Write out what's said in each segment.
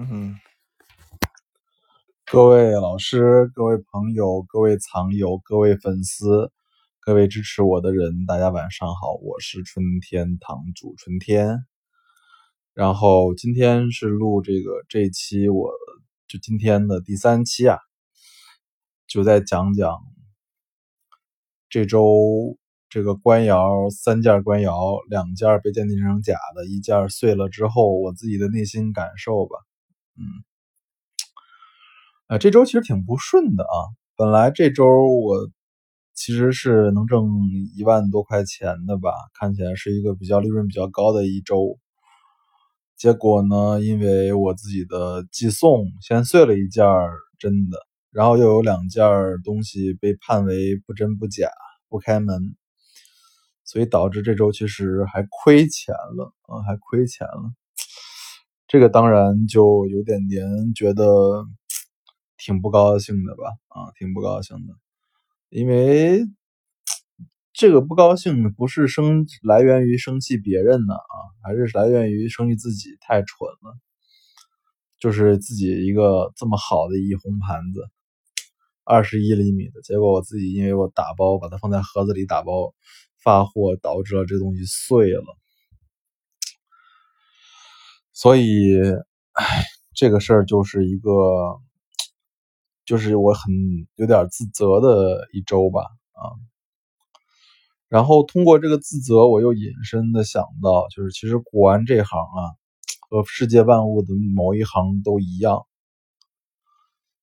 嗯，各位老师、各位朋友、各位藏友、各位粉丝、各位支持我的人，大家晚上好，我是春天堂主春天。然后今天是录这个这期，我就今天的第三期啊，就再讲讲这周这个官窑三件官窑，两件被鉴定成假的，一件碎了之后，我自己的内心感受吧。嗯，啊，这周其实挺不顺的啊。本来这周我其实是能挣一万多块钱的吧，看起来是一个比较利润比较高的一周。结果呢，因为我自己的寄送先碎了一件真的，然后又有两件东西被判为不真不假不开门，所以导致这周其实还亏钱了啊，还亏钱了。这个当然就有点点觉得挺不高兴的吧，啊，挺不高兴的，因为这个不高兴不是生来源于生气别人呢，啊，还是来源于生气自己太蠢了，就是自己一个这么好的一红盘子，二十一厘米的结果，我自己因为我打包把它放在盒子里打包发货，导致了这东西碎了。所以，唉，这个事儿就是一个，就是我很有点自责的一周吧，啊。然后通过这个自责，我又引申的想到，就是其实古玩这行啊，和世界万物的某一行都一样，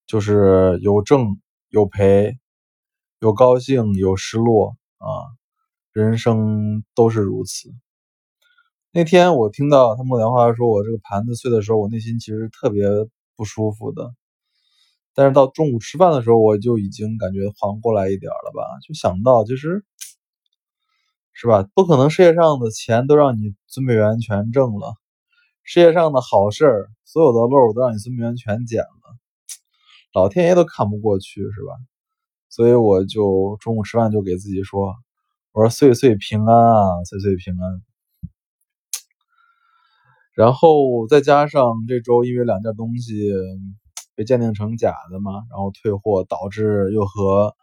就是有挣有赔，有高兴有失落啊，人生都是如此。那天我听到他们聊话说，我这个盘子碎的时候，我内心其实特别不舒服的。但是到中午吃饭的时候，我就已经感觉缓过来一点了吧？就想到，其实是吧？不可能世界上的钱都让你孙美元全挣了，世界上的好事儿，所有的漏都让你孙美元全捡了，老天爷都看不过去，是吧？所以我就中午吃饭就给自己说：“我说岁岁平安啊，岁岁平安。”然后再加上这周因为两件东西被鉴定成假的嘛，然后退货导致又和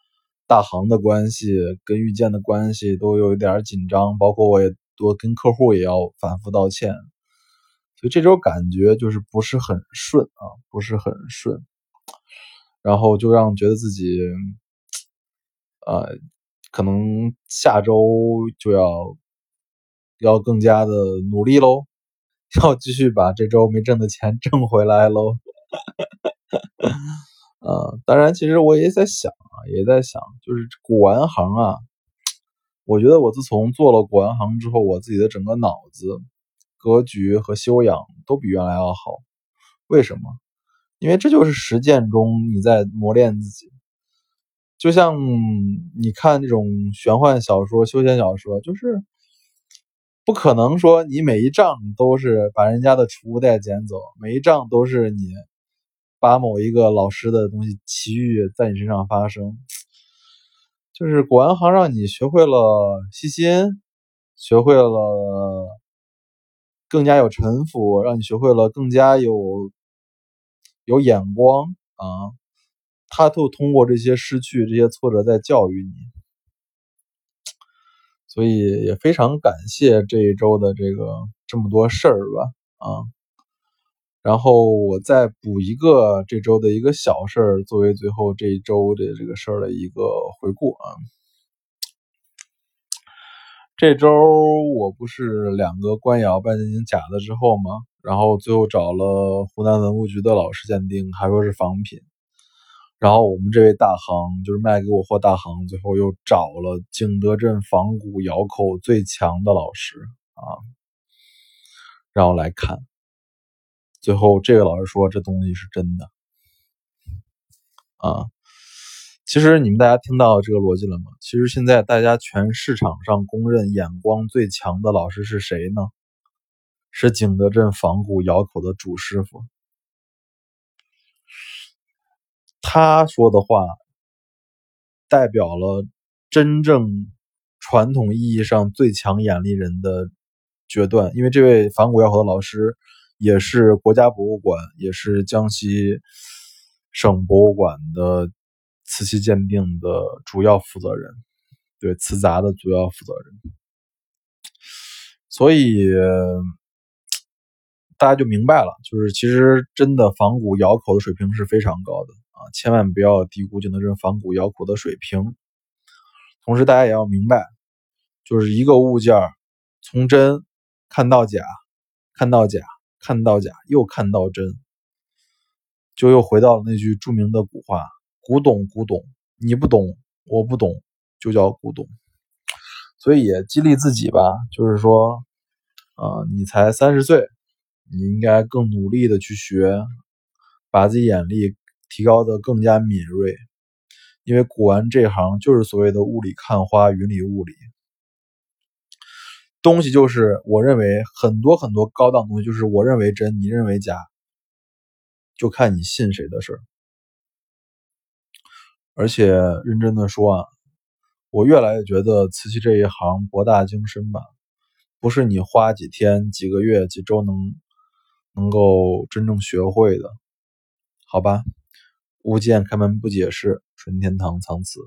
大行的关系跟遇见的关系都有一点紧张，包括我也多跟客户也要反复道歉，所以这周感觉就是不是很顺啊，不是很顺，然后就让觉得自己，呃，可能下周就要要更加的努力喽。要继续把这周没挣的钱挣回来喽。呃，当然，其实我也在想啊，也在想，就是古玩行啊，我觉得我自从做了古玩行之后，我自己的整个脑子、格局和修养都比原来要好。为什么？因为这就是实践中你在磨练自己。就像你看这种玄幻小说、修仙小说，就是。不可能说你每一仗都是把人家的储物袋捡走，每一仗都是你把某一个老师的东西奇遇在你身上发生。就是古玩行让你学会了细心，学会了更加有城府，让你学会了更加有有眼光啊。他都通过这些失去、这些挫折在教育你。所以也非常感谢这一周的这个这么多事儿吧，啊，然后我再补一个这周的一个小事儿，作为最后这一周的这个事儿的一个回顾啊。这周我不是两个官窑半斤假的之后吗？然后最后找了湖南文物局的老师鉴定，还说是仿品。然后我们这位大行就是卖给我货大行，最后又找了景德镇仿古窑口最强的老师啊，然后来看。最后这个老师说这东西是真的啊。其实你们大家听到这个逻辑了吗？其实现在大家全市场上公认眼光最强的老师是谁呢？是景德镇仿古窑口的主师傅。他说的话代表了真正传统意义上最强眼力人的决断，因为这位仿古窑口的老师也是国家博物馆，也是江西省博物馆的瓷器鉴定的主要负责人，对瓷杂的主要负责人。所以大家就明白了，就是其实真的仿古窑口的水平是非常高的千万不要低估景德镇仿古窑口的水平。同时，大家也要明白，就是一个物件从真看到假，看到假，看到假，又看到真，就又回到了那句著名的古话：“古董，古董，你不懂，我不懂，就叫古董。”所以也激励自己吧，就是说，啊，你才三十岁，你应该更努力的去学，把自己眼力提高的更加敏锐。因为古玩这行就是所谓的雾里看花，云里雾里，东西就是我认为很多很多高档东西，就是我认为真，你认为假，就看你信谁的事儿。而且认真的说啊，我越来越觉得瓷器这一行博大精深吧，不是你花几天、几个月、几周能能够真正学会的，好吧？巫见开门不解释。纯天堂藏词。